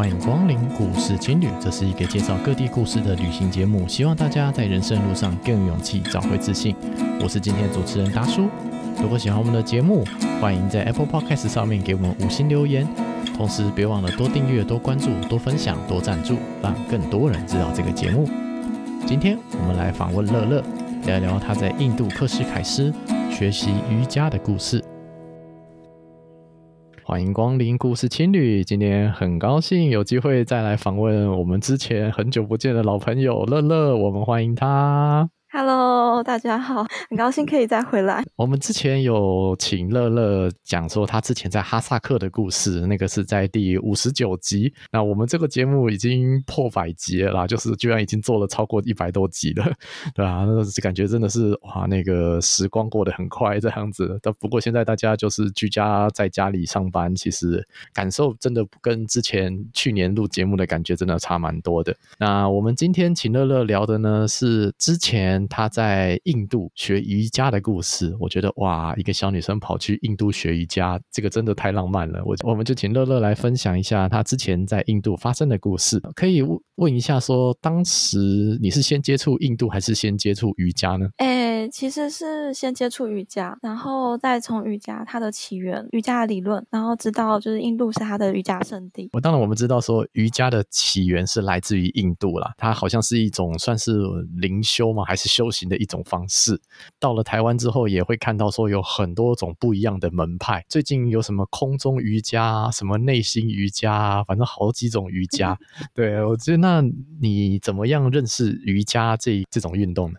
欢迎光临故事青旅，这是一个介绍各地故事的旅行节目，希望大家在人生路上更有勇气，找回自信。我是今天的主持人达叔。如果喜欢我们的节目，欢迎在 Apple Podcast 上面给我们五星留言，同时别忘了多订阅、多关注、多分享、多赞助，让更多人知道这个节目。今天我们来访问乐乐，聊一聊他在印度克什凯斯学习瑜伽的故事。欢迎光临故事青旅，今天很高兴有机会再来访问我们之前很久不见的老朋友乐乐，我们欢迎他。Hello，大家好，很高兴可以再回来。我们之前有请乐乐讲说他之前在哈萨克的故事，那个是在第五十九集。那我们这个节目已经破百集了啦，就是居然已经做了超过一百多集了，对啊，那感觉真的是哇，那个时光过得很快这样子。但不过现在大家就是居家在家里上班，其实感受真的跟之前去年录节目的感觉真的差蛮多的。那我们今天请乐乐聊的呢，是之前。他在印度学瑜伽的故事，我觉得哇，一个小女生跑去印度学瑜伽，这个真的太浪漫了。我我们就请乐乐来分享一下她之前在印度发生的故事。可以问一下说，说当时你是先接触印度，还是先接触瑜伽呢？诶，其实是先接触瑜伽，然后再从瑜伽它的起源、瑜伽的理论，然后知道就是印度是它的瑜伽圣地。我当然我们知道说瑜伽的起源是来自于印度啦，它好像是一种算是灵修吗？还是？修行的一种方式，到了台湾之后，也会看到说有很多种不一样的门派。最近有什么空中瑜伽，什么内心瑜伽，反正好几种瑜伽。对，我觉得，那你怎么样认识瑜伽这这种运动呢？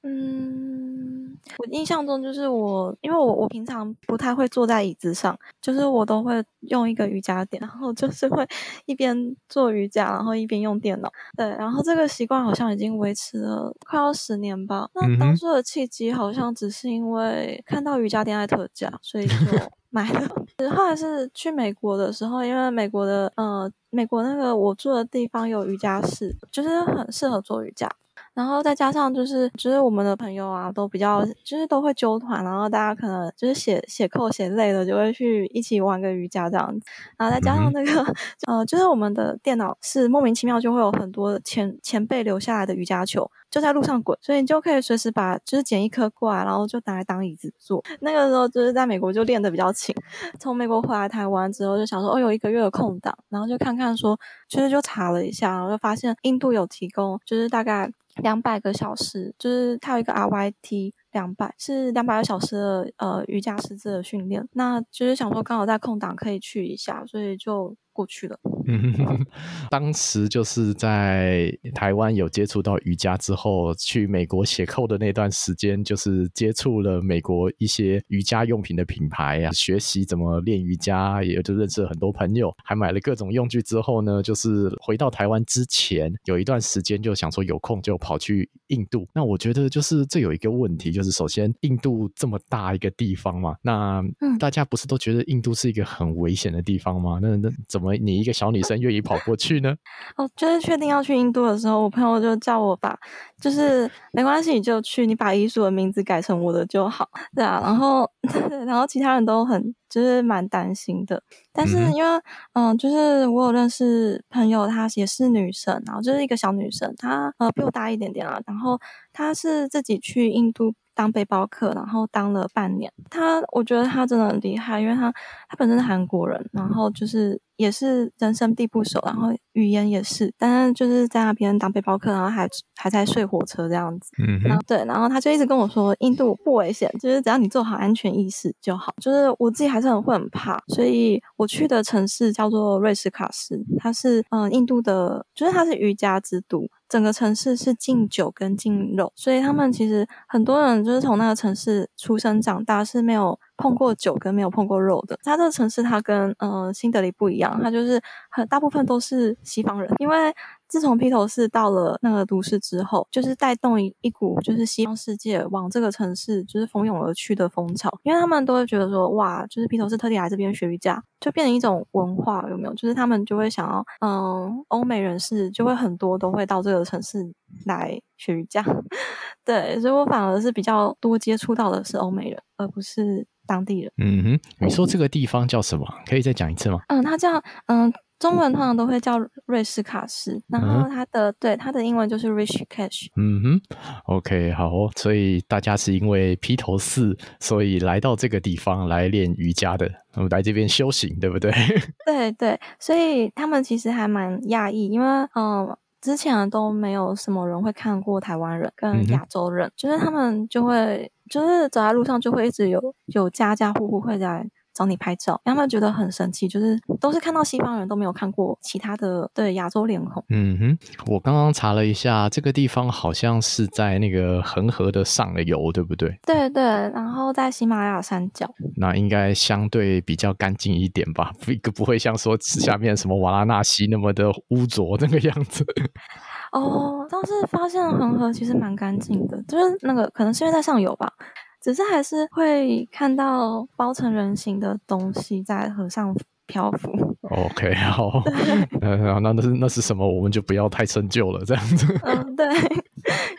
我印象中就是我，因为我我平常不太会坐在椅子上，就是我都会用一个瑜伽垫，然后就是会 一边做瑜伽，然后一边用电脑。对，然后这个习惯好像已经维持了快要十年吧。那当初的契机好像只是因为看到瑜伽垫在特价，所以就 买了。后来是去美国的时候，因为美国的呃美国那个我住的地方有瑜伽室，就是很适合做瑜伽。然后再加上就是就是我们的朋友啊，都比较就是都会揪团，然后大家可能就是写写扣写累了，就会去一起玩个瑜伽这样子。然后再加上那个、嗯、呃，就是我们的电脑是莫名其妙就会有很多前前辈留下来的瑜伽球，就在路上滚，所以你就可以随时把就是捡一颗过来，然后就拿来当椅子坐。那个时候就是在美国就练的比较勤，从美国回来台湾之后就想说，哦，有一个月的空档，然后就看看说，其实就查了一下，然后就发现印度有提供，就是大概。两百个小时，就是它有一个 RYT 两百，是两百个小时的呃瑜伽师资的训练，那就是想说刚好在空档可以去一下，所以就。过去了。嗯，当时就是在台湾有接触到瑜伽之后，去美国写扣的那段时间，就是接触了美国一些瑜伽用品的品牌啊，学习怎么练瑜伽，也就认识了很多朋友，还买了各种用具。之后呢，就是回到台湾之前，有一段时间就想说有空就跑去印度。那我觉得就是这有一个问题，就是首先印度这么大一个地方嘛，那大家不是都觉得印度是一个很危险的地方吗？那那怎么？你一个小女生愿意跑过去呢？哦，就是确定要去印度的时候，我朋友就叫我把，就是没关系，你就去，你把遗书的名字改成我的就好，对啊。然后，然后其他人都很就是蛮担心的，但是因为嗯、呃，就是我有认识朋友，她也是女生，然后就是一个小女生，她呃比我大一点点啊，然后她是自己去印度。当背包客，然后当了半年。他，我觉得他真的很厉害，因为他他本身是韩国人，然后就是也是人生地不熟，然后语言也是，但是就是在那边当背包客，然后还还在睡火车这样子。嗯，然后对，然后他就一直跟我说，印度不危险，就是只要你做好安全意识就好。就是我自己还是很会很怕，所以我去的城市叫做瑞士卡斯，它是嗯印度的，就是它是瑜伽之都。整个城市是禁酒跟禁肉，所以他们其实很多人就是从那个城市出生长大是没有碰过酒跟没有碰过肉的。他这个城市它跟呃新德里不一样，它就是很大部分都是西方人，因为。自从披头士到了那个都市之后，就是带动一一股就是西方世界往这个城市就是蜂拥而去的风潮，因为他们都会觉得说，哇，就是披头士特地来这边学瑜伽，就变成一种文化，有没有？就是他们就会想要，嗯，欧美人士就会很多都会到这个城市来学瑜伽，对，所以我反而是比较多接触到的是欧美人，而不是当地人。嗯哼，你说这个地方叫什么？可以再讲一次吗？嗯，它叫嗯。中文通常都会叫瑞士卡斯，然后它的、嗯、对它的英文就是 Rishikesh。嗯哼，OK，好，所以大家是因为披头四，所以来到这个地方来练瑜伽的，我们来这边修行，对不对？对对，所以他们其实还蛮讶异，因为嗯。之前都没有什么人会看过台湾人跟亚洲人，嗯、就是他们就会就是走在路上就会一直有有家家户户会在找你拍照，他们觉得很神奇，就是都是看到西方人都没有看过其他的对亚洲脸孔。嗯哼，我刚刚查了一下，这个地方好像是在那个恒河的上游，对不对？对对，然后在喜马拉雅山脚，那应该相对比较干净一点吧？不 不会像说下面什么瓦拉纳西那么的污浊那个样子。哦，倒是发现恒河其实蛮干净的，就是那个可能是因为在上游吧。只是还是会看到包成人形的东西在河上漂浮。OK，好，那那那是那是什么？我们就不要太深究了，这样子。嗯，对。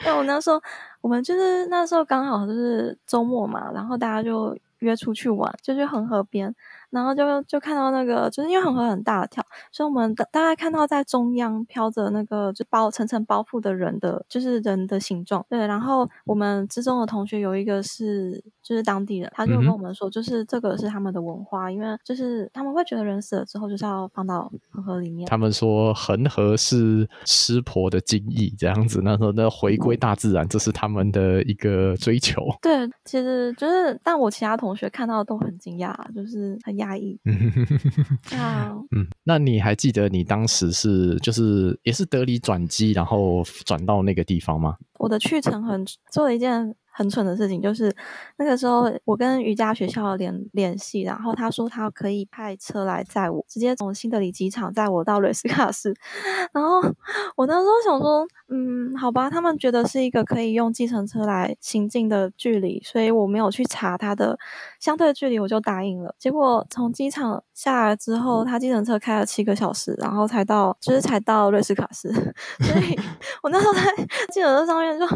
因为我那时候，我们就是那时候刚好就是周末嘛，然后大家就约出去玩，就去恒河边。然后就就看到那个，就是因为恒河很大条，所以我们大大概看到在中央飘着那个就包层层包覆的人的，就是人的形状。对，然后我们之中的同学有一个是就是当地人，他就跟我们说，就是这个是他们的文化，嗯、因为就是他们会觉得人死了之后就是要放到恒河里面。他们说恒河是湿婆的精意，这样子，那时候那回归大自然，这是他们的一个追求。对，其实就是，但我其他同学看到都很惊讶，就是很。压抑，啊，嗯，那你还记得你当时是就是也是得理转机，然后转到那个地方吗？我的去程很做了一件。很蠢的事情就是，那个时候我跟瑜伽学校联联系，然后他说他可以派车来载我，直接从新德里机场载我到瑞斯卡斯。然后我那时候想说，嗯，好吧，他们觉得是一个可以用计程车来行进的距离，所以我没有去查他的相对距离，我就答应了。结果从机场下来之后，他计程车开了七个小时，然后才到，就是才到瑞斯卡斯。所以 我那时候在计程车上面就。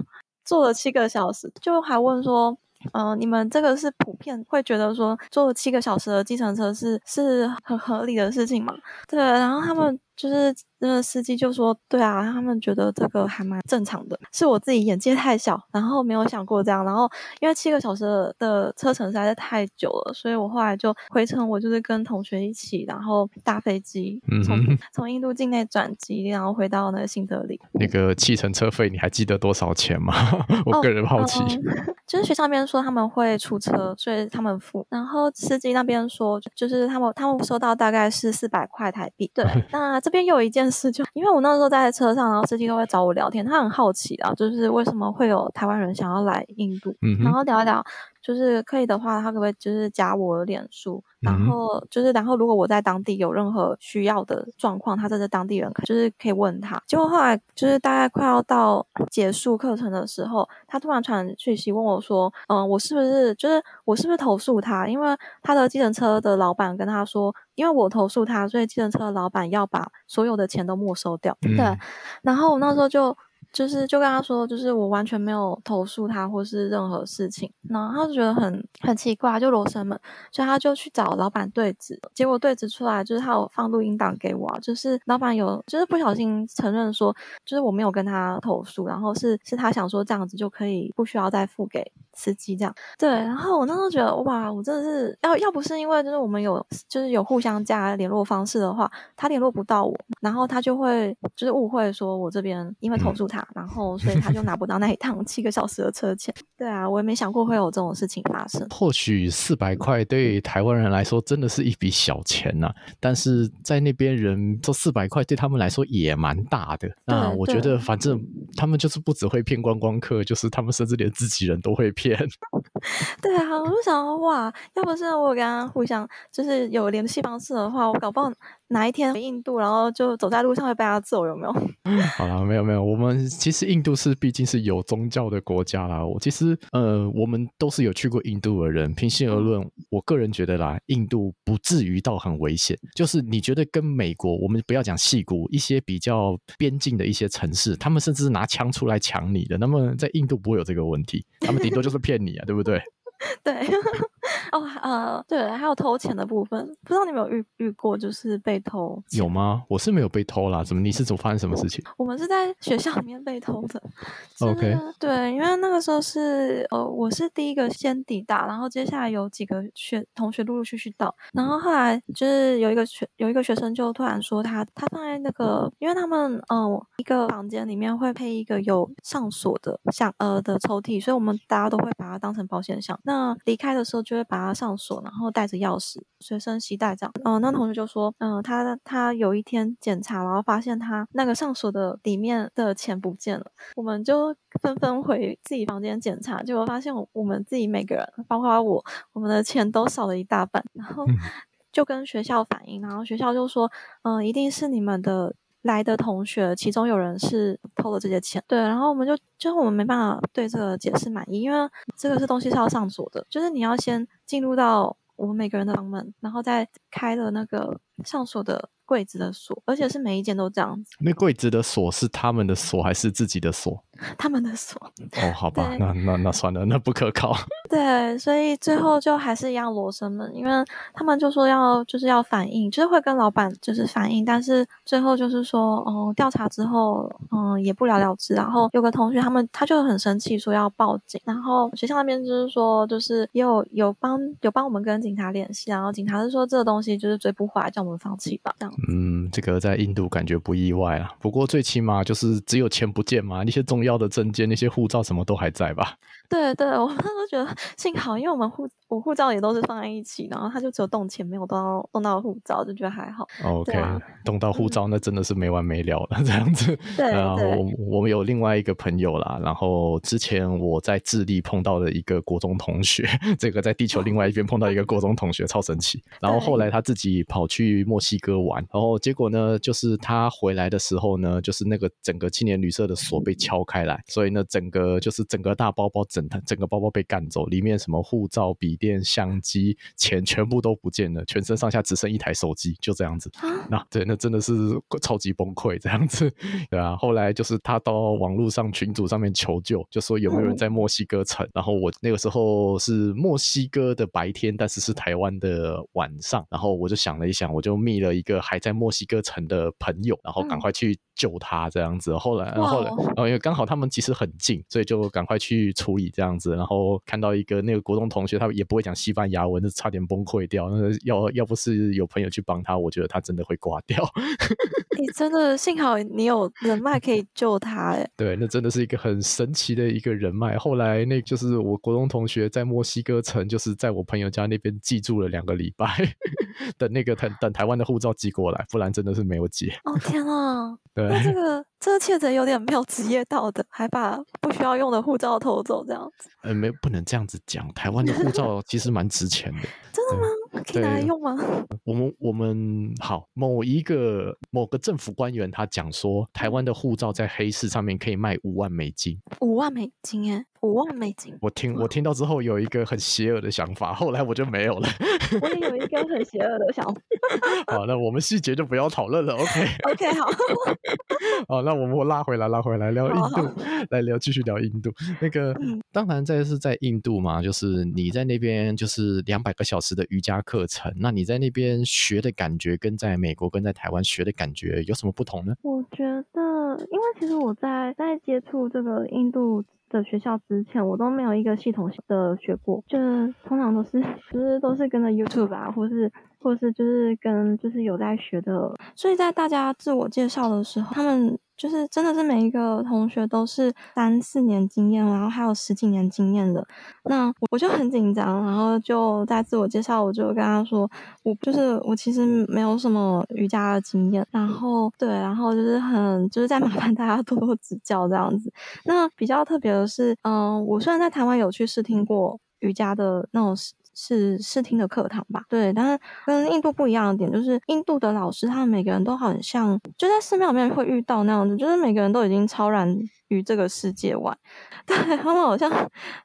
坐了七个小时，就还问说，嗯、你们这个是普遍会觉得说坐了七个小时的计程车是是很合理的事情吗？对，然后他们。就是那个司机就说：“对啊，他们觉得这个还蛮正常的，是我自己眼界太小，然后没有想过这样。然后因为七个小时的车程实在是太久了，所以我后来就回程，我就是跟同学一起，然后搭飞机从从印度境内转机，然后回到那个新德里。那个计程车费你还记得多少钱吗？我个人好奇。哦嗯、就是学校那边说他们会出车，所以他们付。然后司机那边说，就是他们他们收到大概是四百块台币。对，那。这边有一件事就，就因为我那时候在车上，然后司机都会找我聊天，他很好奇啊，就是为什么会有台湾人想要来印度，嗯、然后聊一聊。就是可以的话，他可不可以就是加我的脸书，然后就是然后如果我在当地有任何需要的状况，他这是当地人，就是可以问他。结果后来就是大概快要到结束课程的时候，他突然传讯息问我说：“嗯，我是不是就是我是不是投诉他？因为他的计程车的老板跟他说，因为我投诉他，所以计程车的老板要把所有的钱都没收掉。嗯”对，然后我那时候就。就是就跟他说，就是我完全没有投诉他或是任何事情，然后他就觉得很很奇怪，就罗生门，所以他就去找老板对质，结果对质出来就是他有放录音档给我，就是老板有就是不小心承认说，就是我没有跟他投诉，然后是是他想说这样子就可以不需要再付给司机这样，对，然后我那时候觉得哇，我真的是要要不是因为就是我们有就是有互相加联络方式的话，他联络不到我，然后他就会就是误会说我这边因为投诉他。然后，所以他就拿不到那一趟七个小时的车钱。对啊，我也没想过会有这种事情发生。或许四百块对台湾人来说真的是一笔小钱呐、啊，但是在那边人这四百块对他们来说也蛮大的。那我觉得，反正他们就是不只会骗观光客，就是他们甚至连自己人都会骗。对啊，我就想哇，要不是我刚刚互相就是有联系方式的话，我搞不好。哪一天回印度，然后就走在路上会被他揍，有没有？好了，没有没有。我们其实印度是毕竟是有宗教的国家啦。我其实呃，我们都是有去过印度的人。平心而论，我个人觉得啦，印度不至于到很危险。就是你觉得跟美国，我们不要讲戏谷，一些比较边境的一些城市，他们甚至是拿枪出来抢你的。那么在印度不会有这个问题，他们顶多就是骗你啊，对不对？对。哦，呃，对，还有偷钱的部分，不知道你有没有遇遇过，就是被偷？有吗？我是没有被偷啦。怎么？你是怎么发生什么事情？我们是在学校里面被偷的。OK，对，因为那个时候是呃，我是第一个先抵达，然后接下来有几个学同学陆陆续续到，然后后来就是有一个学有一个学生就突然说他他放在那个，因为他们嗯、呃、一个房间里面会配一个有上锁的像呃的抽屉，所以我们大家都会把它当成保险箱。那离开的时候就会把它上锁，然后带着钥匙随身携带这样。嗯、呃，那同学就说，嗯、呃，他他有一天检查，然后发现他那个上锁的里面的钱不见了。我们就纷纷回自己房间检查，结果发现我我们自己每个人，包括我，我们的钱都少了一大半。然后就跟学校反映，然后学校就说，嗯、呃，一定是你们的。来的同学，其中有人是偷了这些钱，对，然后我们就，就我们没办法对这个解释满意，因为这个是东西是要上锁的，就是你要先进入到我们每个人的房门，然后再开了那个上锁的。柜子的锁，而且是每一间都这样子。那柜子的锁是他们的锁还是自己的锁？他们的锁。哦，好吧，那那那算了，那不可靠。对，所以最后就还是一样罗生门，因为他们就说要就是要反映，就是会跟老板就是反映，但是最后就是说，哦，调查之后，嗯，也不了了之。然后有个同学他们他就很生气，说要报警。然后学校那边就是说，就是也有有帮有帮我们跟警察联系，然后警察是说这个东西就是追不回来，叫我放弃吧，这样。嗯，这个在印度感觉不意外啊。不过最起码就是只有钱不见嘛，那些重要的证件、那些护照什么都还在吧？对对，我们都觉得幸好，因为我们护我护照也都是放在一起，然后他就只有动钱，没有动到动到护照，就觉得还好。OK，啊，动到护照那真的是没完没了了，嗯、这样子。对，然后我我们有另外一个朋友啦，然后之前我在智利碰到的一个国中同学，这个在地球另外一边碰到一个国中同学，超神奇。然后后来他自己跑去墨西哥玩，然后结果呢，就是他回来的时候呢，就是那个整个青年旅社的锁被敲开来，所以呢，整个就是整个大包包。整整个包包被干走，里面什么护照、笔电、相机、钱全部都不见了，全身上下只剩一台手机，就这样子。那对，那真的是超级崩溃这样子，对啊。后来就是他到网络上群组上面求救，就说有没有人在墨西哥城。然后我那个时候是墨西哥的白天，但是是台湾的晚上。然后我就想了一想，我就密了一个还在墨西哥城的朋友，然后赶快去救他这样子。后来，后来，然后因为刚好他们其实很近，所以就赶快去处理。这样子，然后看到一个那个国中同学，他也不会讲西班牙文，就差点崩溃掉。那要要不是有朋友去帮他，我觉得他真的会挂掉。你真的幸好你有人脉可以救他，哎，对，那真的是一个很神奇的一个人脉。后来那就是我国中同学在墨西哥城，就是在我朋友家那边寄住了两个礼拜，等那个台等台湾的护照寄过来，不然真的是没有解。哦天啊！对，那这 个这个窃贼有点没有职业道德，还把不需要用的护照偷走，这样子。呃，没不能这样子讲，台湾的护照其实蛮值钱的。真的吗？可以拿来用吗？我们我们好，某一个某个政府官员他讲说，台湾的护照在黑市上面可以卖五万美金。五万美金哎。五万美金，我听我听到之后有一个很邪恶的想法，后来我就没有了。我也有一个很邪恶的想法。好，那我们细节就不要讨论了。Okay? okay, 好。好，那我们拉回来，拉回来聊印度，来聊继续聊印度。那个，嗯、当然在是在印度嘛，就是你在那边就是两百个小时的瑜伽课程，那你在那边学的感觉跟在美国跟在台湾学的感觉有什么不同呢？我觉得，因为其实我在在接触这个印度。的学校之前我都没有一个系统的学过，就是通常都是 就是都是跟着 YouTube 啊，或是或是就是跟就是有在学的，所以在大家自我介绍的时候，他们。就是真的是每一个同学都是三四年经验，然后还有十几年经验的。那我就很紧张，然后就在自我介绍，我就跟他说，我就是我其实没有什么瑜伽的经验。然后对，然后就是很就是在麻烦大家多多指教这样子。那比较特别的是，嗯，我虽然在台湾有去试听过瑜伽的那种。是试听的课堂吧，对，但是跟印度不一样的点就是，印度的老师他们每个人都很像就在寺庙里面会遇到那样子，就是每个人都已经超然于这个世界外，对他们好像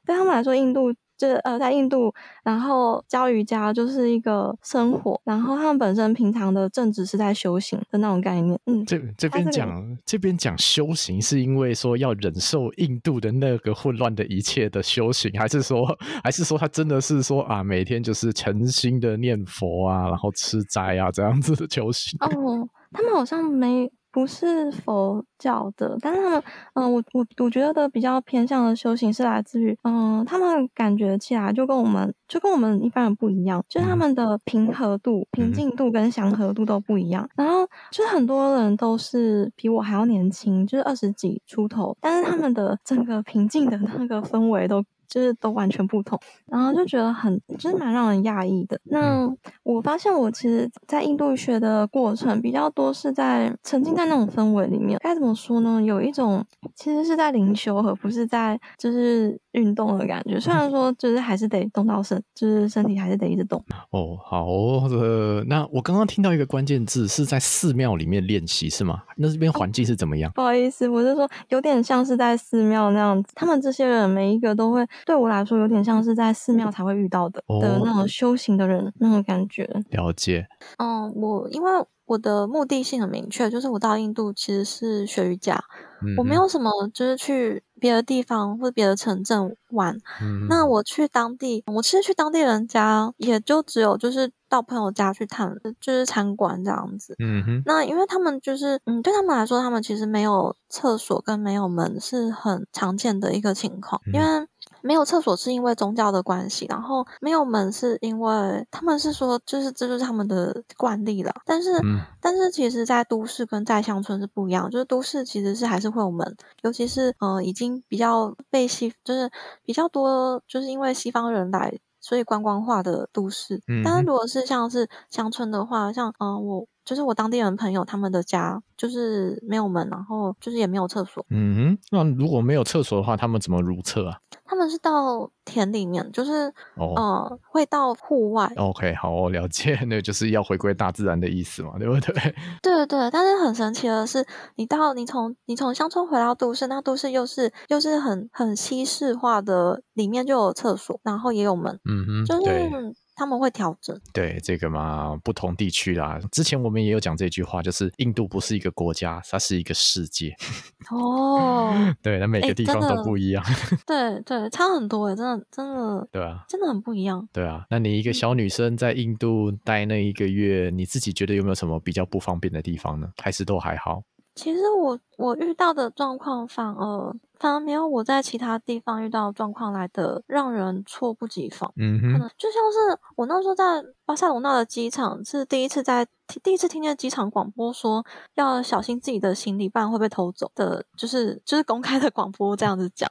对他们来说，印度。就是呃，在印度，然后教瑜伽就是一个生活，然后他们本身平常的正职是在修行的那种概念。嗯，这这边讲这边讲修行，是因为说要忍受印度的那个混乱的一切的修行，还是说还是说他真的是说啊，每天就是诚心的念佛啊，然后吃斋啊这样子的 修行？哦，他们好像没。不是佛教的，但是他们，嗯、呃，我我我觉得的比较偏向的修行是来自于，嗯、呃，他们感觉起来就跟我们就跟我们一般人不一样，就是他们的平和度、平静度跟祥和度都不一样。然后就是很多人都是比我还要年轻，就是二十几出头，但是他们的整个平静的那个氛围都。就是都完全不同，然后就觉得很，就是蛮让人讶异的。那我发现我其实，在印度学的过程比较多是在沉浸在那种氛围里面。该怎么说呢？有一种其实是在灵修，而不是在就是。运动的感觉，虽然说就是还是得动到身，就是身体还是得一直动。哦，好的。那我刚刚听到一个关键字是在寺庙里面练习，是吗？那这边环境是怎么样？哦，不好意思，我是说有点像是在寺庙那样子。他们这些人每一个都会对我来说有点像是在寺庙才会遇到的、哦、的那种修行的人那种感觉。了解。嗯，我因为我的目的性很明确，就是我到印度其实是学瑜伽，嗯、我没有什么就是去。别的地方或者别的城镇玩，嗯，那我去当地，我其实去当地人家，也就只有就是到朋友家去探，就是参观这样子。嗯哼，那因为他们就是，嗯，对他们来说，他们其实没有厕所跟没有门是很常见的一个情况，嗯，因为。没有厕所是因为宗教的关系，然后没有门是因为他们是说，就是这就是他们的惯例了。但是，嗯、但是其实，在都市跟在乡村是不一样，就是都市其实是还是会有门，尤其是呃，已经比较被西，就是比较多，就是因为西方人来，所以观光化的都市。嗯、但是如果是像是乡村的话，像嗯、呃，我就是我当地人朋友他们的家就是没有门，然后就是也没有厕所。嗯哼，那如果没有厕所的话，他们怎么如厕啊？他们是到田里面，就是哦、呃，会到户外。OK，好，我了解，那就是要回归大自然的意思嘛，对不对？对 对对，但是很神奇的是，你到你从你从乡村回到都市，那都市又是又是很很西式化的，里面就有厕所，然后也有门，嗯哼，就是。他们会调整，对这个嘛，不同地区啦。之前我们也有讲这句话，就是印度不是一个国家，它是一个世界。哦，对，那每个地方都不一样。欸、对对，差很多诶，真的真的，对啊，真的很不一样。对啊，那你一个小女生在印度待那一个月，你自己觉得有没有什么比较不方便的地方呢？还是都还好？其实我我遇到的状况反而。反而没有我在其他地方遇到的状况来的让人猝不及防。嗯哼，就像是我那时候在巴塞罗那的机场，是第一次在第一次听见机场广播说要小心自己的行李，不然会被偷走的，就是就是公开的广播这样子讲。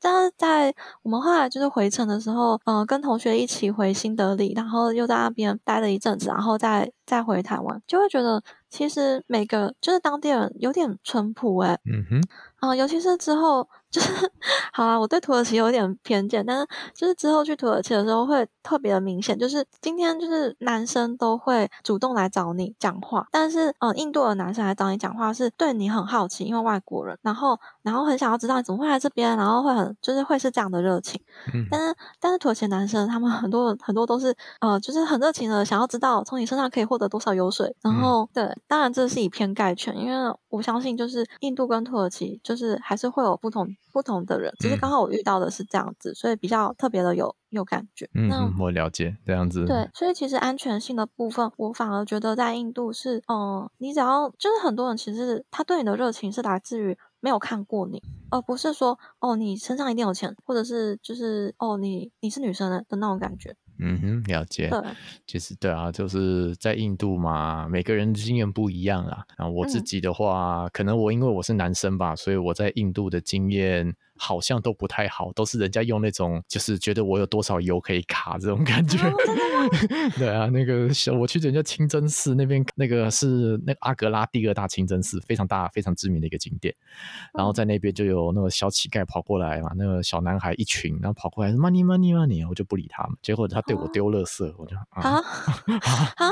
但是在我们后来就是回程的时候，嗯、呃，跟同学一起回新德里，然后又在那边待了一阵子，然后再再回台湾，就会觉得其实每个就是当地人有点淳朴哎。嗯哼。啊、尤其是之后，就 是好啊，我对土耳其有点偏见，但是就是之后去土耳其的时候会特别的明显，就是今天就是男生都会主动来找你讲话，但是嗯，印度的男生来找你讲话是对你很好奇，因为外国人，然后然后很想要知道你怎么会来这边，然后会很就是会是这样的热情，嗯，但是但是土耳其男生他们很多很多都是呃，就是很热情的想要知道从你身上可以获得多少油水，然后、嗯、对，当然这是以偏概全，因为我相信就是印度跟土耳其。就是还是会有不同不同的人，只是刚好我遇到的是这样子，嗯、所以比较特别的有有感觉。嗯，那我了解这样子。对，所以其实安全性的部分，我反而觉得在印度是，嗯，你只要就是很多人其实他对你的热情是来自于没有看过你，而不是说哦你身上一定有钱，或者是就是哦你你是女生的的那种感觉。嗯哼，了解。对，其实对啊，就是在印度嘛，每个人的经验不一样啊。然后我自己的话，嗯，可能我因为我是男生吧，所以我在印度的经验。好像都不太好，都是人家用那种，就是觉得我有多少油可以卡这种感觉。对啊，那个小我去人家清真寺那边，那个是那个阿格拉第二大清真寺，非常大、非常知名的一个景点。然后在那边就有那个小乞丐跑过来嘛，那个小男孩一群，然后跑过来 money money money，我就不理他们。结果他对我丢垃圾，我就啊啊啊，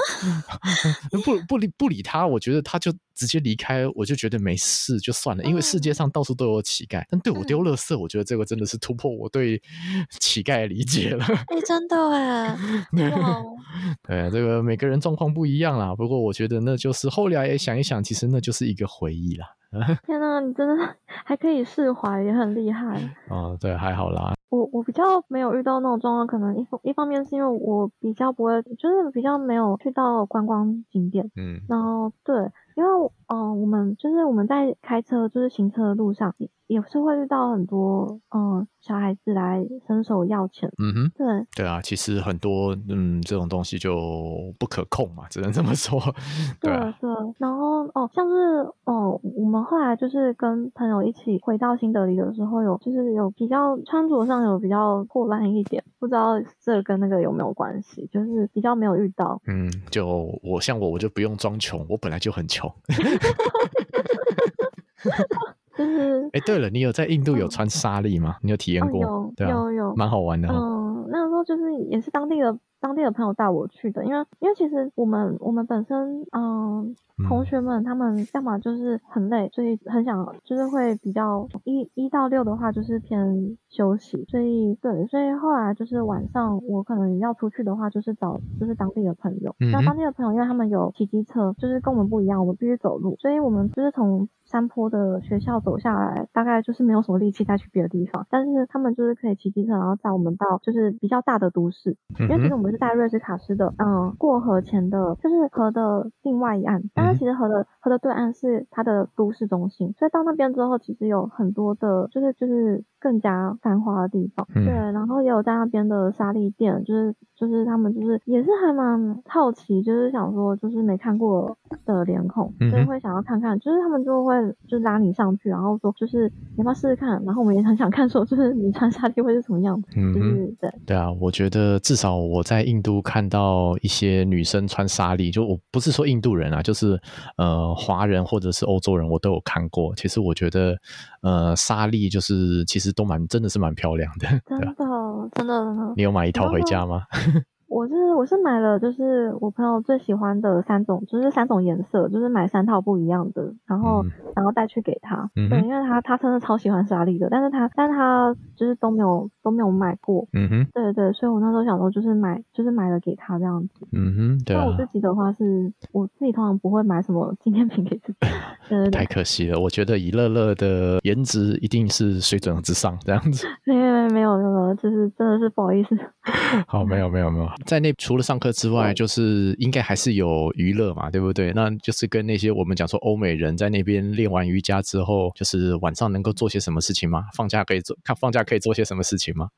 不不理不理他，我觉得他就。直接离开，我就觉得没事就算了，因为世界上到处都有乞丐。但对我丢垃圾，我觉得这个真的是突破我对 乞丐的理解了。哎，真的哎，哇，对，这个每个人状况不一样啦。不过我觉得那就是后来也想一想，其实那就是一个回忆啦。天哪，你真的还可以释怀，也很厉害。哦，对，还好啦。我我比较没有遇到那种状况，可能一一方面是因为我比较不会，就是比较没有去到观光景点，嗯，然后对，因为嗯、呃，我们就是我们在开车就是行车的路上。也是会遇到很多嗯小孩子来伸手要钱，嗯哼，对对啊，其实很多嗯这种东西就不可控嘛，只能这么说。对啊，对，对，然后哦，像是哦，我们后来就是跟朋友一起回到新德里的时候，有就是有比较穿着上有比较破烂一点，不知道这跟那个有没有关系，就是比较没有遇到。嗯，就我像我，我就不用装穷，我本来就很穷。就是，哎、欸，对了，你有在印度有穿纱丽吗？你有体验过？有，有，有，蛮好玩的。嗯，那个时候就是也是当地的当地的朋友带我去的，因为因为其实我们我们本身嗯。同学们，他们要么就是很累，所以很想，就是会比较一一到六的话，就是偏休息。所以对，所以后来就是晚上我可能要出去的话，就是找就是当地的朋友。嗯、那当地的朋友，因为他们有骑机车，就是跟我们不一样，我们必须走路，所以我们就是从山坡的学校走下来，大概就是没有什么力气再去别的地方。但是他们就是可以骑机车，然后载我们到就是比较大的都市。因为其实我们是在瑞士卡斯的，嗯，过河前的，就是河的另外一岸。但是其实河的河的对岸是它的都市中心，所以到那边之后，其实有很多的，就是就是更加繁华的地方。嗯、对，然后也有在那边的纱丽店，就是就是他们就是也是还蛮好奇，就是想说就是没看过的脸孔，所以会想要看看，就是他们就会就拉你上去，然后说就是你要不要试试看，然后我们也很想看说就是你穿纱丽会是什么样子，嗯、就是对对啊，我觉得至少我在印度看到一些女生穿纱丽，就我不是说印度人啊，就是。呃，华人或者是欧洲人，我都有看过。其实我觉得，呃，沙粒就是其实都蛮，真的是蛮漂亮的。真的，真的，真的。你有买一套回家吗？我是我是买了，就是我朋友最喜欢的三种，就是三种颜色，就是买三套不一样的，然后、嗯、然后带去给他。嗯、对，因为他他真的超喜欢莎莉的，但是他但是他就是都没有都没有买过。嗯哼，对对，所以我那时候想说，就是买就是买了给他这样子。嗯哼，对、啊。那我自己的话是，我自己通常不会买什么纪念品给自己。对对对，太可惜了，我觉得以乐乐的颜值一定是水准之上这样子。没有没有没有，就是真的是不好意思。好，没有没有没有。在那除了上课之外，就是应该还是有娱乐嘛，对不对？那就是跟那些我们讲说欧美人在那边练完瑜伽之后，就是晚上能够做些什么事情吗？放假可以做，看放假可以做些什么事情吗？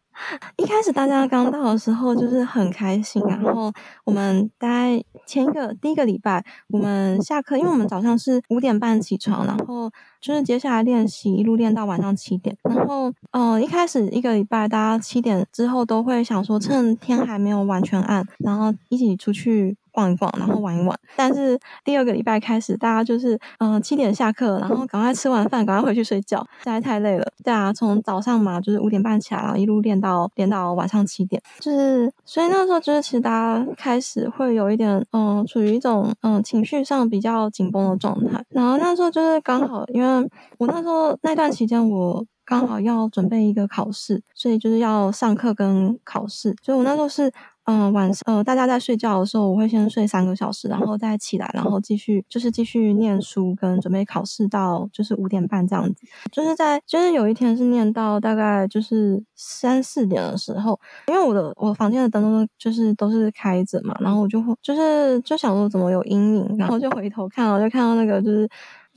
一开始大家刚到的时候就是很开心，然后我们大概前一个第一个礼拜，我们下课，因为我们早上是五点半起床，然后就是接下来练习一路练到晚上七点，然后呃一开始一个礼拜大家七点之后都会想说趁天还没有完全暗，然后一起出去。逛一逛，然后玩一玩。但是第二个礼拜开始，大家就是嗯、七点下课，然后赶快吃完饭，赶快回去睡觉，实在太累了。对啊，从早上嘛，就是五点半起来，然后一路练到练到晚上七点，就是所以那时候就是其实大家开始会有一点嗯处于一种嗯情绪上比较紧绷的状态。然后那时候就是刚好，因为我那时候那段期间我刚好要准备一个考试，所以就是要上课跟考试，所以我那时候是。嗯，晚上呃，大家在睡觉的时候，我会先睡三个小时，然后再起来，然后继续就是继续念书跟准备考试到就是五点半这样子。就是在就是有一天是念到大概就是三四点的时候，因为我的我房间的灯都就是都是开着嘛，然后我就会就是就想说怎么有阴影，然后就回头看，我就看到那个就是。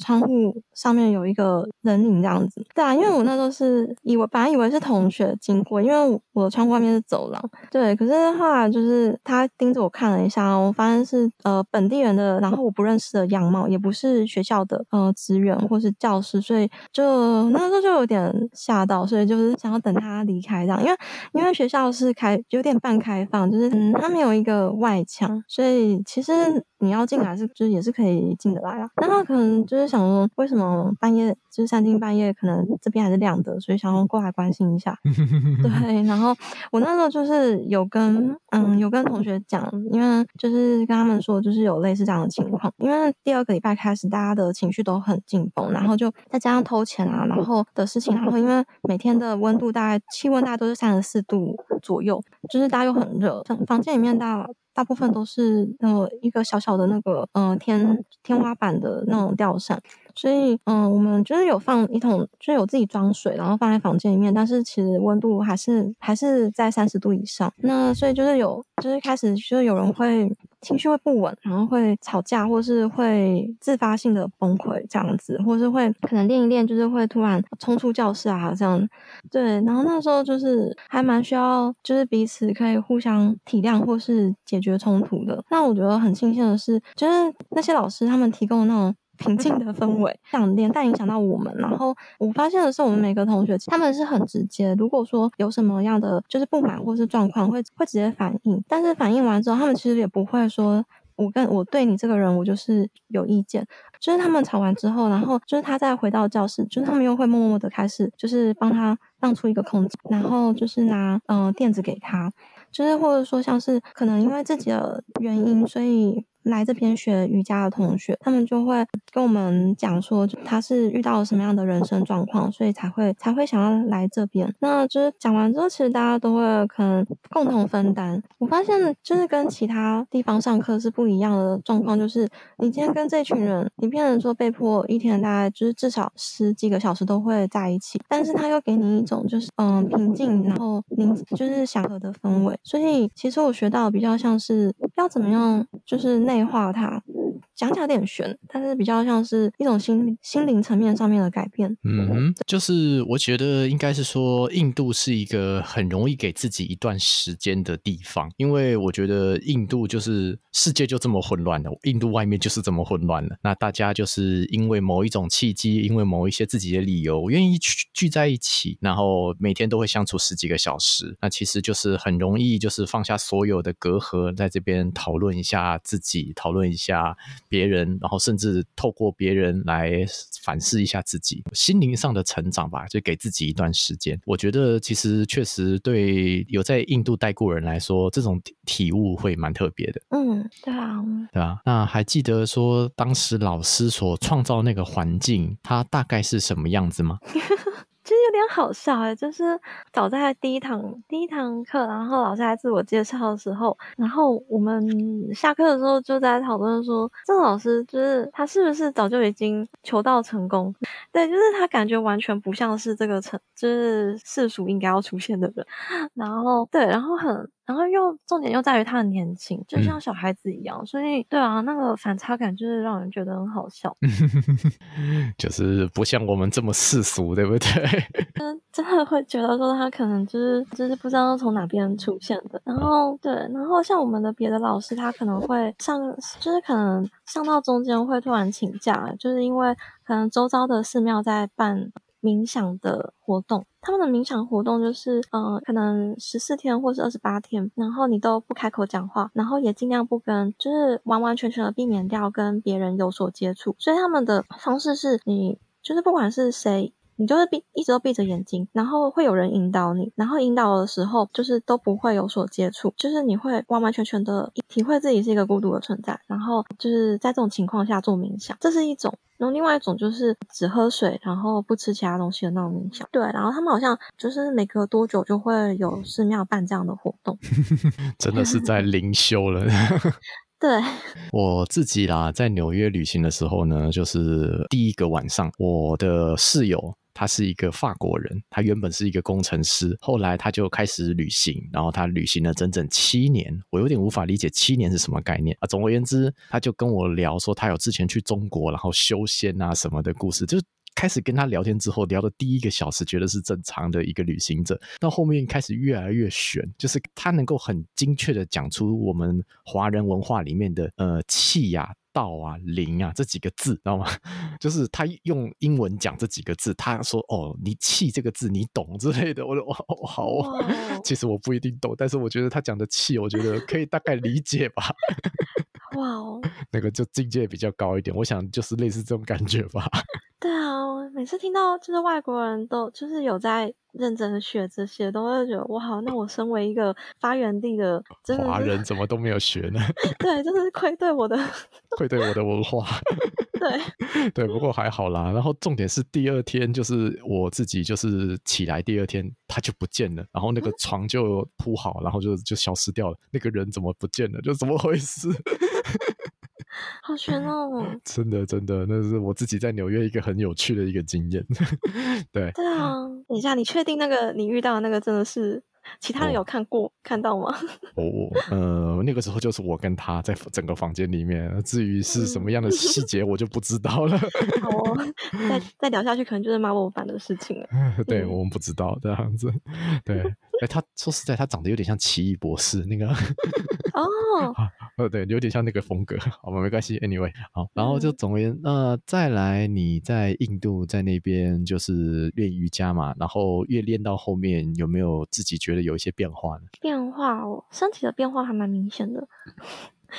窗户上面有一个人影这样子，对啊，因为我那时候是以为本来以为是同学经过，因为我窗户外面是走廊，对，可是后来就是他盯着我看了一下，我发现是呃本地人的，然后我不认识的样貌，也不是学校的呃职员或是教师，所以就那时候就有点吓到，所以就是想要等他离开这样，因为因为学校是开有点半开放，就是嗯他没有一个外墙，所以其实你要进来是就是也是可以进得来啊，那他可能就是。想说，为什么半夜就是三更半夜，可能这边还是亮的，所以想说过来关心一下。对，然后我那时候就是有跟嗯有跟同学讲，因为就是跟他们说，就是有类似这样的情况，因为第二个礼拜开始，大家的情绪都很紧绷，然后就再加上偷钱啊，然后的事情，然后因为每天的温度大概气温大概都是三十四度左右，就是大家又很热，房房间里面大。大部分都是呃一个小小的那个呃天天花板的那种吊扇，所以嗯、呃，我们就是有放一桶，就有自己装水，然后放在房间里面，但是其实温度还是还是在三十度以上。那所以就是有就是开始就是有人会情绪会不稳，然后会吵架，或是会自发性的崩溃这样子，或是会可能练一练就是会突然冲出教室啊这样。对，然后那时候就是还蛮需要就是彼此可以互相体谅或是解决冲突的。那我觉得很庆幸的是，就是那些老师他们提供的那种平静的氛围，想连带影响到我们。然后我发现的是，我们每个同学他们是很直接，如果说有什么样的就是不满或是状况，会会直接反应。但是反应完之后，他们其实也不会说。我跟我对你这个人，我就是有意见。就是他们吵完之后，然后就是他再回到教室，就是他们又会默默的开始，就是帮他让出一个空间，然后就是拿嗯、呃、垫子给他，就是或者说像是可能因为自己的原因，所以。来这边学瑜伽的同学，他们就会跟我们讲说，他是遇到了什么样的人生状况，所以才会才会想要来这边。那就是讲完之后，其实大家都会可能共同分担。我发现就是跟其他地方上课是不一样的状况，就是你今天跟这群人，你变成说被迫一天大概就是至少十几个小时都会在一起，但是他又给你一种就是嗯平静，然后宁就是祥和的氛围。所以其实我学到比较像是要怎么样，就是那。内化它，讲起来有点玄，但是比较像是一种心心灵层面上面的改变。嗯哼，就是我觉得应该是说，印度是一个很容易给自己一段时间的地方，因为我觉得印度就是世界就这么混乱了，印度外面就是这么混乱了。那大家就是因为某一种契机，因为某一些自己的理由，愿意聚聚在一起，然后每天都会相处十几个小时。那其实就是很容易，就是放下所有的隔阂，在这边讨论一下自己，讨论一下。别人，然后甚至透过别人来反思一下自己心灵上的成长吧，就给自己一段时间。我觉得其实确实对有在印度待过人来说，这种体悟会蛮特别的。嗯，对啊，对啊。那还记得说当时老师所创造那个环境，它大概是什么样子吗？其实有点好笑哎，就是早在第一堂第一堂课，然后老师来自我介绍的时候，然后我们下课的时候就在讨论说，这老师就是他是不是早就已经求道成功？对，就是他感觉完全不像是这个成，就是世俗应该要出现的人。然后对，然后很。然后又重点又在于他很年轻，就像小孩子一样，嗯、所以对啊，那个反差感就是让人觉得很好笑，就是不像我们这么世俗，对不对？嗯，真的会觉得说他可能就是就是不知道从哪边出现的。然后对，然后像我们的别的老师，他可能会上，就是可能上到中间会突然请假，就是因为可能周遭的寺庙在办。冥想的活动，他们的冥想活动就是，呃，可能十四天或是二十八天，然后你都不开口讲话，然后也尽量不跟，就是完完全全的避免掉跟别人有所接触。所以他们的方式是你，就是不管是谁，你就是闭，一直都闭着眼睛，然后会有人引导你，然后引导的时候就是都不会有所接触，就是你会完完全全的体会自己是一个孤独的存在，然后就是在这种情况下做冥想，这是一种。然后另外一种就是只喝水，然后不吃其他东西的那种冥想。对，然后他们好像就是每隔多久就会有寺庙办这样的活动，真的是在 灵修了。对，我自己啦，在纽约旅行的时候呢，就是第一个晚上，我的室友。他是一个法国人，他原本是一个工程师，后来他就开始旅行，然后他旅行了整整七年，我有点无法理解七年是什么概念啊。总而言之，他就跟我聊说，他有之前去中国，然后修仙啊什么的故事，就是开始跟他聊天之后，聊的第一个小时觉得是正常的一个旅行者，到后面开始越来越玄，就是他能够很精确的讲出我们华人文化里面的呃气呀。道啊，灵啊，这几个字，知道吗？就是他用英文讲这几个字，他说：“哦，你气这个字，你懂之类的。”我说：“哦，好。哦” 其实我不一定懂，但是我觉得他讲的气，我觉得可以大概理解吧。哇哦，那个就境界比较高一点，我想就是类似这种感觉吧。对啊，每次听到就是外国人都就是有在认真的学这些，都会觉得哇，那我身为一个发源地的真的华人，怎么都没有学呢？对，真的是愧对我的，愧对我的文化。对 对，不过还好啦。然后重点是第二天，就是我自己就是起来，第二天他就不见了，然后那个床就铺好，然后就就消失掉了。那个人怎么不见了？就怎么回事？好悬哦！真的真的，那是我自己在纽约一个很有趣的一个经验。对对啊，等一下，你确定那个你遇到的那个真的是？其他人有看过、哦、看到吗？哦，呃，那个时候就是我跟他在整个房间里面，至于是什么样的细节，我就不知道了。好 哦，再 再聊下去，可能就是 Marvel 版的事情了。对，我们不知道这样子。对，哎，他说实在，他长得有点像奇异博士那个。哦，呃，对，有点像那个风格。好吧，没关系，Anyway，好，然后就总而言之，呃，再来你在印度在那边就是练瑜伽嘛，然后越练到后面有没有自己觉得有一些变化呢？变化哦，身体的变化还蛮明显的。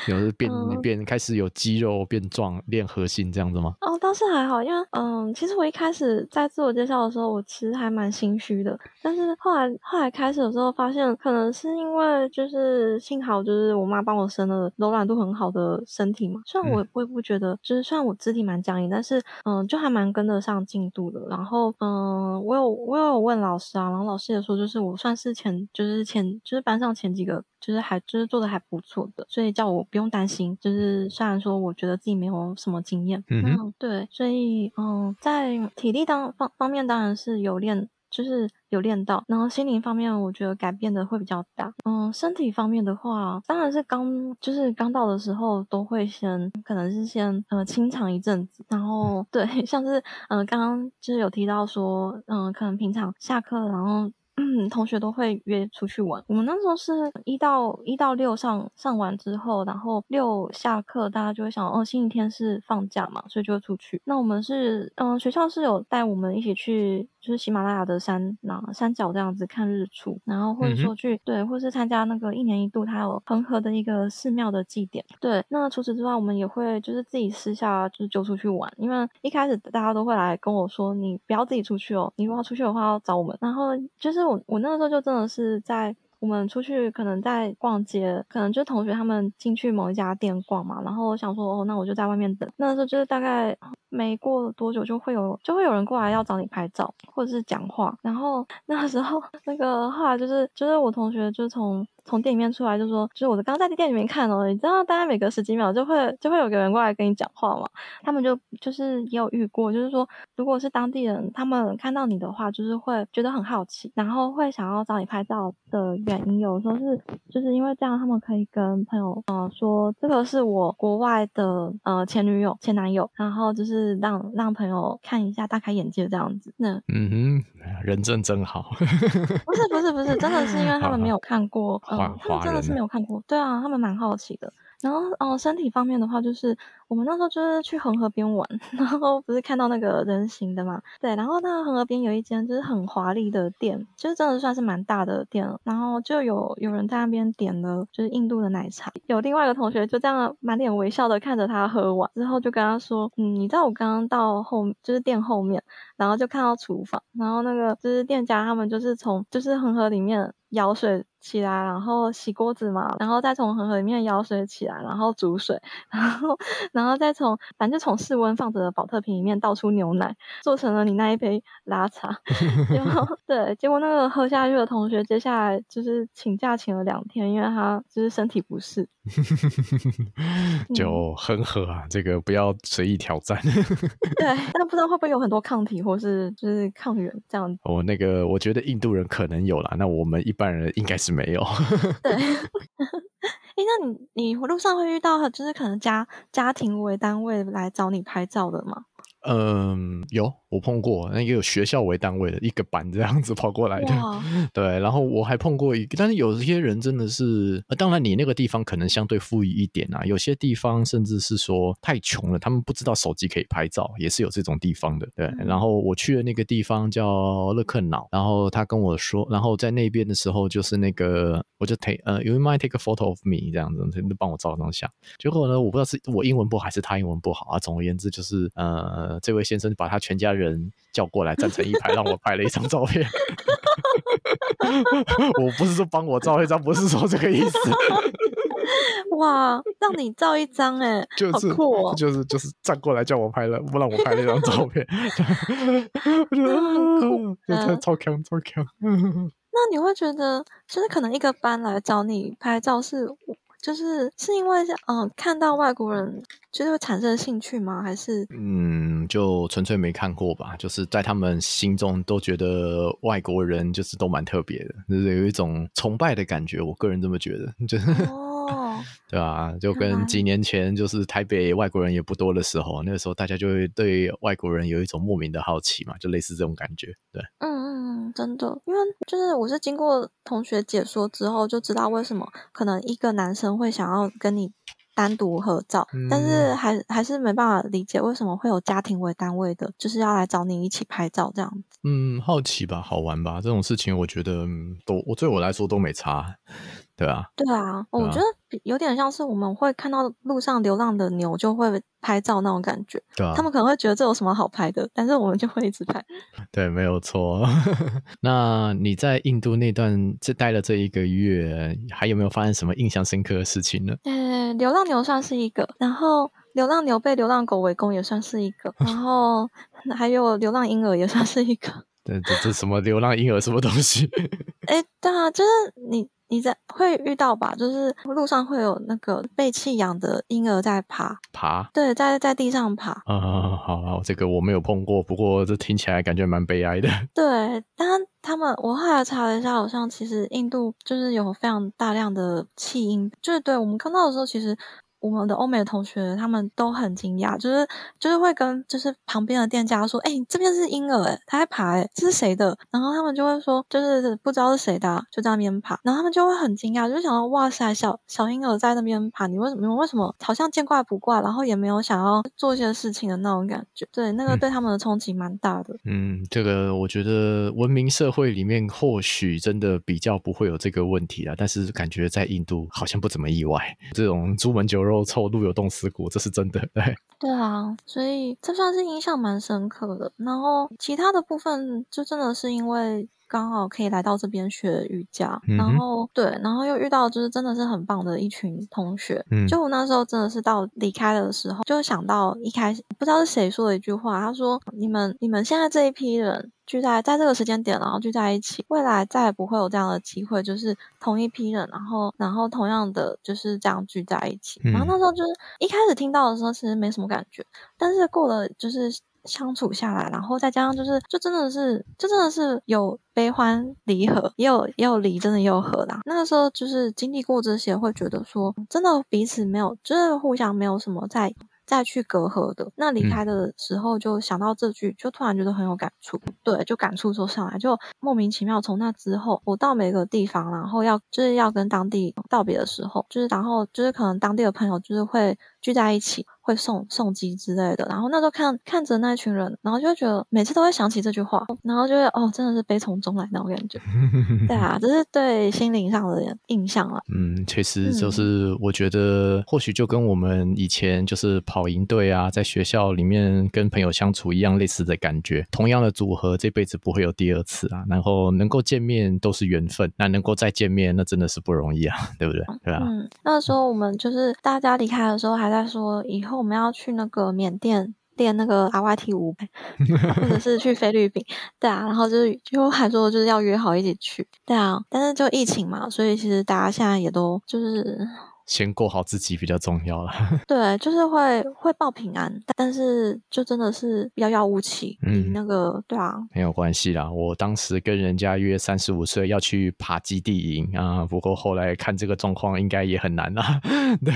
有的变变开始有肌肉变壮，练核心这样子吗？哦，倒是还好，因为嗯，其实我一开始在自我介绍的时候，我其实还蛮心虚的。但是后来后来开始的时候，发现可能是因为就是幸好就是我妈帮我生了柔软度很好的身体嘛。虽然我我也不觉得，就是虽然我肢体蛮僵硬，但是嗯，就还蛮跟得上进度的。然后嗯，我有我有问老师啊，然后老师也说，就是我算是前就是前就是班上前几个。就是还就是做的还不错的，所以叫我不用担心。就是虽然说我觉得自己没有什么经验，嗯，嗯，对，所以嗯，在体力当方方面当然是有练，就是有练到。然后心灵方面，我觉得改变的会比较大。嗯，身体方面的话，当然是刚就是刚到的时候都会先可能是先呃清场一阵子，然后对，像是嗯刚刚就是有提到说嗯可能平常下课然后。嗯，同学都会约出去玩。我们那时候是一到一到六上上完之后，然后六下课，大家就会想，哦，星期天是放假嘛，所以就会出去。那我们是，嗯，学校是有带我们一起去。就是喜马拉雅的山，那山脚这样子看日出，然后或者说去、嗯、对，或是参加那个一年一度它有恒河的一个寺庙的祭典。对，那除此之外，我们也会就是自己私下就是就出去玩，因为一开始大家都会来跟我说，你不要自己出去哦，你如果要出去的话要找我们。然后就是我我那个时候就真的是在我们出去可能在逛街，可能就同学他们进去某一家店逛嘛，然后我想说哦，那我就在外面等。那个时候就是大概。没过多久就会有就会有人过来要找你拍照或者是讲话，然后那时候那个后来就是就是我同学就从从店里面出来就说，就是我刚刚在店里面看哦，你知道大概每隔十几秒就会就会有个人过来跟你讲话嘛，他们就就是也有遇过，就是说如果是当地人，他们看到你的话，就是会觉得很好奇，然后会想要找你拍照的原因，有时候是就是因为这样，他们可以跟朋友呃说这个是我国外的呃前女友前男友，然后就是。是让让朋友看一下，大开眼界这样子。那嗯哼，人证真好。不是不是不是，真的是因为他们没有看过，嗯，他们真的是没有看过。对啊，他们蛮好奇的。然后哦，身体方面的话，就是我们那时候就是去恒河边玩，然后不是看到那个人形的嘛？对，然后那个恒河边有一间就是很华丽的店，就是真的算是蛮大的店了。然后就有有人在那边点了就是印度的奶茶，有另外一个同学就这样满脸微笑的看着他喝完之后，就跟他说：“嗯，你知道我刚刚到后就是店后面，然后就看到厨房，然后那个就是店家他们就是从就是恒河里面舀水。”起来，然后洗锅子嘛，然后再从恒河里面舀水起来，然后煮水，然后，然后再从反正就从室温放着的保特瓶里面倒出牛奶，做成了你那一杯拉茶。然后 对，结果那个喝下去的同学，接下来就是请假请了两天，因为他就是身体不适。就恒河啊，这个不要随意挑战。对，但不知道会不会有很多抗体或是就是抗原这样。我、哦、那个，我觉得印度人可能有啦，那我们一般人应该是。没有，对，哎，那你你路上会遇到，就是可能家家庭为单位来找你拍照的吗？嗯，有我碰过，那也有学校为单位的一个班这样子跑过来的，对。然后我还碰过一个，但是有些人真的是，当然你那个地方可能相对富裕一点啊，有些地方甚至是说太穷了，他们不知道手机可以拍照，也是有这种地方的，对。嗯、然后我去的那个地方叫勒克瑙，然后他跟我说，然后在那边的时候就是那个，我就 take 呃，you might take a photo of me 这样子，就帮我照张相。结果呢，我不知道是我英文不好还是他英文不好啊，总而言之就是呃。这位先生把他全家人叫过来，站成一排，让我拍了一张照片。我不是说帮我照一张，不是说这个意思。哇，让你照一张哎，就是酷哦，就是就是站过来叫我拍了，不让我拍了一张照片。我觉得超强超强。那你会觉得，就是可能一个班来找你拍照是？就是是因为嗯、呃，看到外国人就是会产生兴趣吗？还是嗯，就纯粹没看过吧。就是在他们心中都觉得外国人就是都蛮特别的，就是有一种崇拜的感觉。我个人这么觉得，就是。哦对啊，就跟几年前就是台北外国人也不多的时候，那个时候大家就会对外国人有一种莫名的好奇嘛，就类似这种感觉。对，嗯嗯嗯，真的，因为就是我是经过同学解说之后，就知道为什么可能一个男生会想要跟你单独合照，嗯、但是还还是没办法理解为什么会有家庭为单位的，就是要来找你一起拍照这样子。嗯，好奇吧，好玩吧，这种事情我觉得都我对我来说都没差。对啊，对啊，我觉得有点像是我们会看到路上流浪的牛就会拍照那种感觉。对啊，他们可能会觉得这有什么好拍的，但是我们就会一直拍。对，没有错。那你在印度那段这待了这一个月，还有没有发生什么印象深刻的事情呢？呃，流浪牛算是一个，然后流浪牛被流浪狗围攻也算是一个，然后 还有流浪婴儿也算是一个。对，这这什么流浪婴儿什么东西？哎，对啊，就是你。你在会遇到吧？就是路上会有那个被弃养的婴儿在爬爬，对，在在地上爬。啊、嗯，好，好，这个我没有碰过，不过这听起来感觉蛮悲哀的。对，但他们我后来查了一下，好像其实印度就是有非常大量的弃婴，就是对我们看到的时候，其实。我们的欧美的同学他们都很惊讶，就是就是会跟就是旁边的店家说：“哎、欸，这边是婴儿，哎，他在爬，哎，这是谁的？”然后他们就会说：“就是不知道是谁的、啊，就在那边爬。”然后他们就会很惊讶，就想到：“哇塞，小小婴儿在那边爬，你为什么？为什么好像见怪不怪？然后也没有想要做一些事情的那种感觉？对，那个对他们的冲击蛮大的。嗯”嗯，这个我觉得文明社会里面或许真的比较不会有这个问题啦，但是感觉在印度好像不怎么意外，这种朱门酒肉。肉臭，路有冻死骨，这是真的。对，对啊，所以这算是印象蛮深刻的。然后其他的部分，就真的是因为刚好可以来到这边学瑜伽，嗯、然后对，然后又遇到就是真的是很棒的一群同学。嗯，就我那时候真的是到离开的时候，就想到一开始不知道是谁说的一句话，他说：“你们你们现在这一批人。”聚在在这个时间点，然后聚在一起，未来再也不会有这样的机会，就是同一批人，然后然后同样的就是这样聚在一起。嗯、然后那时候就是一开始听到的时候，其实没什么感觉，但是过了就是相处下来，然后再加上就是就真的是就真的是有悲欢离合，也有也有离，真的也有合啦。那个时候就是经历过这些，会觉得说真的彼此没有，就是互相没有什么再。再去隔阂的，那离开的时候就想到这句，嗯、就突然觉得很有感触，对，就感触就上来，就莫名其妙。从那之后，我到每个地方，然后要就是要跟当地道别的时候，就是然后就是可能当地的朋友就是会聚在一起。会送送机之类的，然后那时候看看着那一群人，然后就会觉得每次都会想起这句话，然后就会哦，真的是悲从中来那种感觉。对啊，这是对心灵上的印象了。嗯，其实就是我觉得或许就跟我们以前就是跑营队啊，在学校里面跟朋友相处一样类似的感觉。同样的组合，这辈子不会有第二次啊。然后能够见面都是缘分，那能够再见面，那真的是不容易啊，对不对？对啊。嗯，那时候我们就是大家离开的时候，还在说以后。我们要去那个缅甸练那个 RYT 舞，或者是去菲律宾，对啊，然后就是就还说就是要约好一起去，对啊，但是就疫情嘛，所以其实大家现在也都就是。先过好自己比较重要了。对，就是会会报平安，但是就真的是遥遥无期。嗯，那个对啊，没有关系啦。我当时跟人家约三十五岁要去爬基地营啊，不过后来看这个状况应该也很难啦。对，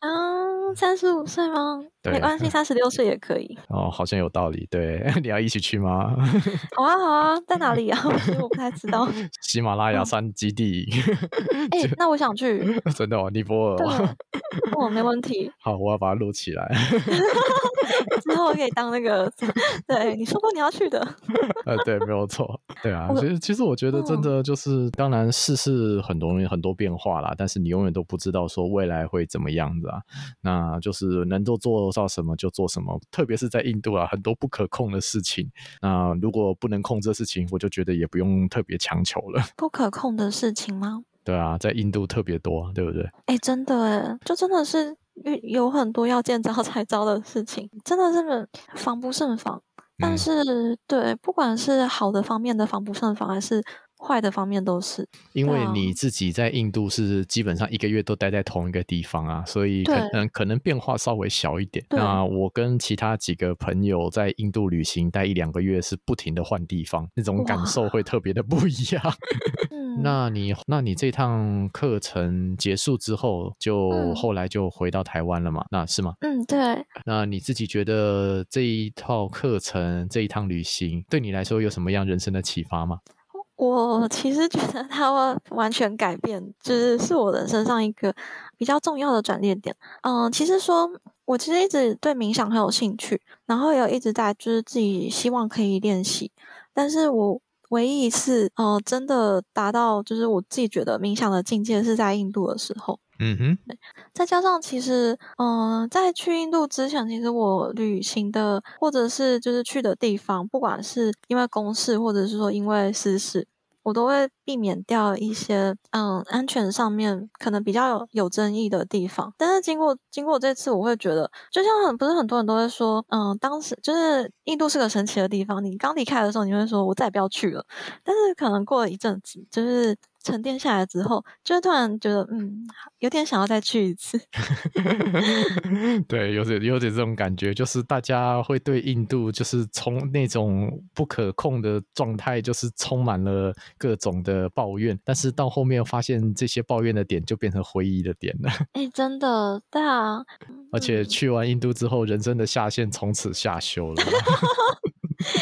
啊。嗯，三十五岁吗？没关系，三十六岁也可以。哦，好像有道理。对，你要一起去吗？好啊，好啊，在哪里啊？我我不太知道。喜马拉雅山基地。哎、欸，那我想去。真的哦，尼泊尔。哦，没问题。好，我要把它录起来。之后我可以当那个，对，你说过你要去的。呃，对，没有错。对啊，其实其实我觉得真的就是，当然世事很多很多变化啦，但是你永远都不知道说未来会怎么样子啊。那就是能够做到什么就做什么，特别是在印度啊，很多不可控的事情。那如果不能控制的事情，我就觉得也不用特别强求了。不可控的事情吗？对啊，在印度特别多，对不对？哎，真的哎，就真的是有很多要见招拆招的事情，真的是防不胜防。但是，嗯、对，不管是好的方面的防不胜防，还是。坏的方面都是，因为你自己在印度是基本上一个月都待在同一个地方啊，所以可能可能变化稍微小一点。那我跟其他几个朋友在印度旅行待一两个月，是不停的换地方，那种感受会特别的不一样。那你那你这趟课程结束之后，就后来就回到台湾了嘛？那是吗？嗯，对。那你自己觉得这一套课程这一趟旅行对你来说有什么样人生的启发吗？我其实觉得它完全改变，就是是我人生上一个比较重要的转捩点。嗯，其实说我其实一直对冥想很有兴趣，然后也一直在就是自己希望可以练习，但是我唯一一次，呃，真的达到就是我自己觉得冥想的境界是在印度的时候。嗯哼，再加上其实，嗯、呃，在去印度之前，其实我旅行的或者是就是去的地方，不管是因为公事，或者是说因为私事，我都会避免掉一些嗯安全上面可能比较有有争议的地方。但是经过经过这次，我会觉得，就像很不是很多人都会说，嗯，当时就是印度是个神奇的地方。你刚离开的时候，你会说我再也不要去了。但是可能过了一阵子，就是。沉淀下来之后，就突然觉得，嗯，有点想要再去一次。对，有点有点这种感觉，就是大家会对印度，就是从那种不可控的状态，就是充满了各种的抱怨。但是到后面发现，这些抱怨的点就变成回忆的点了。哎、欸，真的，对啊。而且去完印度之后，人生的下限从此下修了。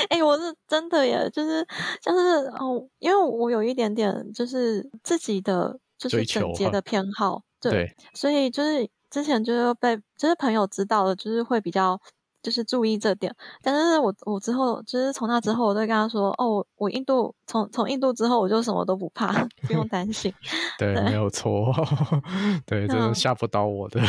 哎、欸，我是真的耶，就是就是哦，因为我有一点点就是自己的就是整洁的偏好，对，对，所以就是之前就是被就是朋友知道了，就是会比较就是注意这点。但是我我之后就是从那之后，我都跟他说，哦，我印度从从印度之后，我就什么都不怕，不用担心。对，对，没有错，对，真的吓不到我的。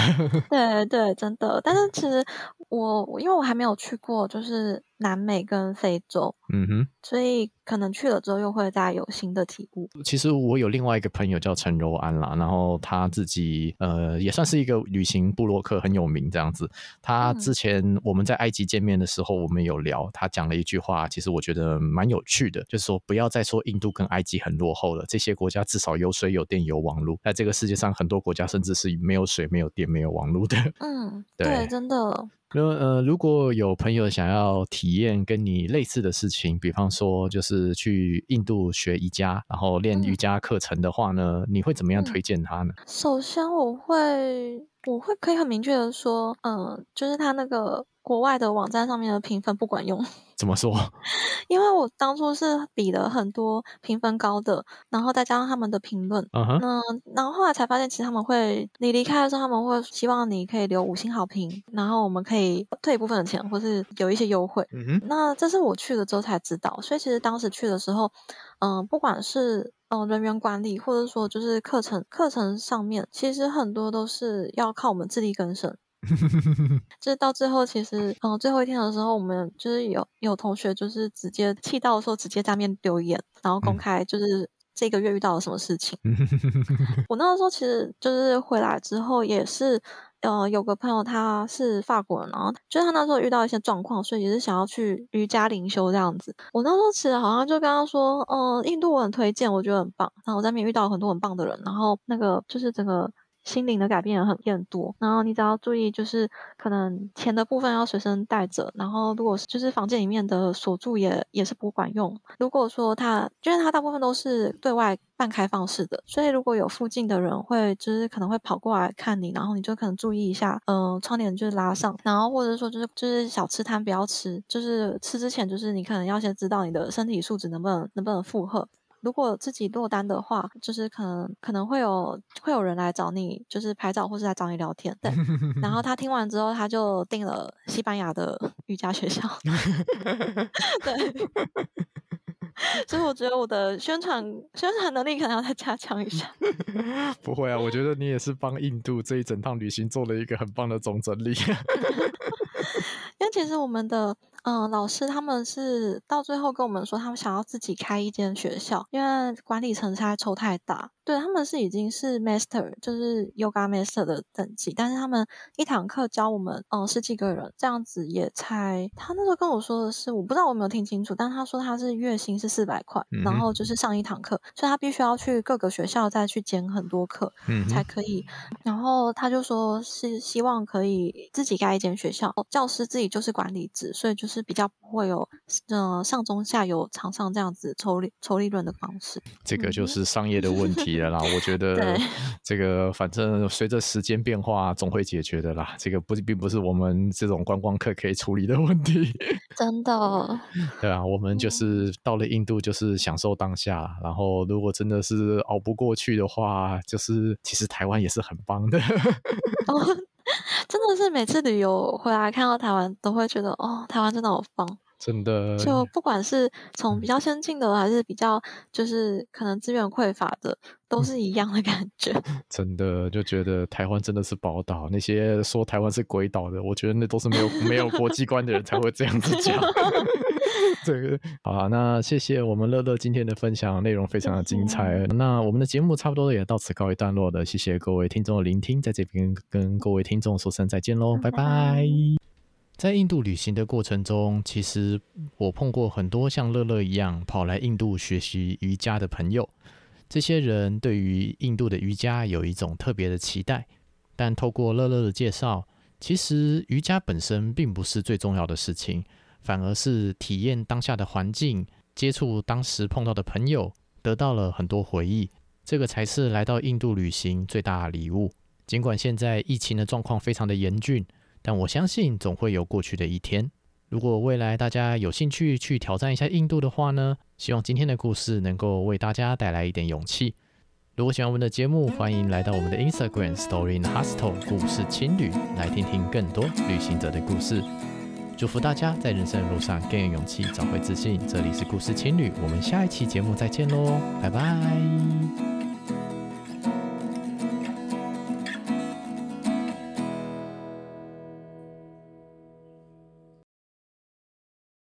对对，真的。但是其实我因为我还没有去过，就是。南美跟非洲，嗯哼，所以可能去了之后又会再有新的体悟。其实我有另外一个朋友叫陈柔安啦，然后他自己呃也算是一个旅行部落客，很有名这样子。他之前我们在埃及见面的时候，我们有聊，他讲了一句话，其实我觉得蛮有趣的，就是说不要再说印度跟埃及很落后了，这些国家至少有水、有电、有网络。在这个世界上，很多国家甚至是没有水、没有电、没有网络的。嗯，对，对，真的。那呃，如果有朋友想要体验跟你类似的事情，比方说就是去印度学瑜伽，然后练瑜伽课程的话呢，嗯、你会怎么样推荐他呢？首先，我会我会可以很明确的说，嗯、呃，就是他那个。国外的网站上面的评分不管用，怎么说？因为我当初是比了很多评分高的，然后再加上他们的评论，嗯哼，那然后后来才发现，其实他们会，你离开的时候，他们会希望你可以留五星好评，然后我们可以退一部分的钱，或是有一些优惠。嗯哼，那这是我去了之后才知道，所以其实当时去的时候，嗯、呃，不管是嗯、呃、人员管理，或者说就是课程课程上面，其实很多都是要靠我们自力更生。就是到最后，其实嗯，最后一天的时候，我们就是有有同学就是直接气到说，直接在面留言，然后公开就是这个月遇到了什么事情。我那个时候其实就是回来之后，也是呃有个朋友他是法国人，然后就是他那时候遇到一些状况，所以也是想要去瑜伽灵修这样子。我那时候其实好像就跟他说，嗯、呃，印度我很推荐，我觉得很棒。然后我在那边遇到很多很棒的人，然后那个就是整个。心灵的改变也很变多。然后你只要注意，就是可能钱的部分要随身带着。然后如果就是房间里面的锁住也也是不管用。如果说它，因为它大部分都是对外半开放式的，所以如果有附近的人会就是可能会跑过来看你，然后你就可能注意一下，嗯、窗帘就是拉上，然后或者说就是就是小吃摊不要吃，就是吃之前就是你可能要先知道你的身体素质能不能能不能负荷。如果自己落单的话，就是可能可能会有会有人来找你，就是拍照或是来找你聊天。对，然后他听完之后，他就订了西班牙的 瑜伽学校。对，所以我觉得我的宣传宣传能力可能要再加强一下。不会啊，我觉得你也是帮印度这一整趟旅行做了一个很棒的总整理。因为其实我们的嗯、老师他们是到最后跟我们说，他们想要自己开一间学校，因为管理层实在抽太大。对，他们是已经是 master，就是 yoga master 的等级，但是他们一堂课教我们嗯、呃、十几个人，这样子也才他那时候跟我说的是，我不知道我有没有听清楚，但他说他是月薪是四百块，然后就是上一堂课，所以他必须要去各个学校再去兼很多课才可以。然后他就说是希望可以自己盖一间学校，教师自己就是管理职，所以就是比较不会有嗯、呃、上中下游厂商这样子抽利抽利润的方式。这个就是商业的问题。啦，我觉得 这个反正随着时间变化，总会解决的啦。这个不并不是我们这种观光客可以处理的问题。真的，对啊，我们就是到了印度，就是享受当下。然后，如果真的是熬不过去的话，就是其实台湾也是很棒的。哦，真的是每次旅游回来看到台湾，都会觉得哦，台湾真的好棒。真的，就不管是从比较先进的，还是比较就是可能资源匮乏的，都是一样的感觉。真的就觉得台湾真的是宝岛。那些说台湾是鬼岛的，我觉得那都是没有没有国际观的人才会这样子讲。这个好啊，那谢谢我们乐乐今天的分享，内容非常的精彩。那我们的节目差不多也到此告一段落了，谢谢各位听众的聆听，在这边跟各位听众说声再见喽，拜拜。拜拜。在印度旅行的过程中，其实我碰过很多像乐乐一样跑来印度学习瑜伽的朋友。这些人对于印度的瑜伽有一种特别的期待，但透过乐乐的介绍，其实瑜伽本身并不是最重要的事情，反而是体验当下的环境，接触当时碰到的朋友，得到了很多回忆。这个才是来到印度旅行最大的礼物。尽管现在疫情的状况非常的严峻。但我相信总会有过去的一天。如果未来大家有兴趣去挑战一下印度的话呢，希望今天的故事能够为大家带来一点勇气。如果喜欢我们的节目，欢迎来到我们的 Instagram Story in the Hostel 故事青旅，来听听更多旅行者的故事。祝福大家在人生的路上更有勇气，找回自信。这里是故事青旅，我们下一期节目再见喽，拜拜。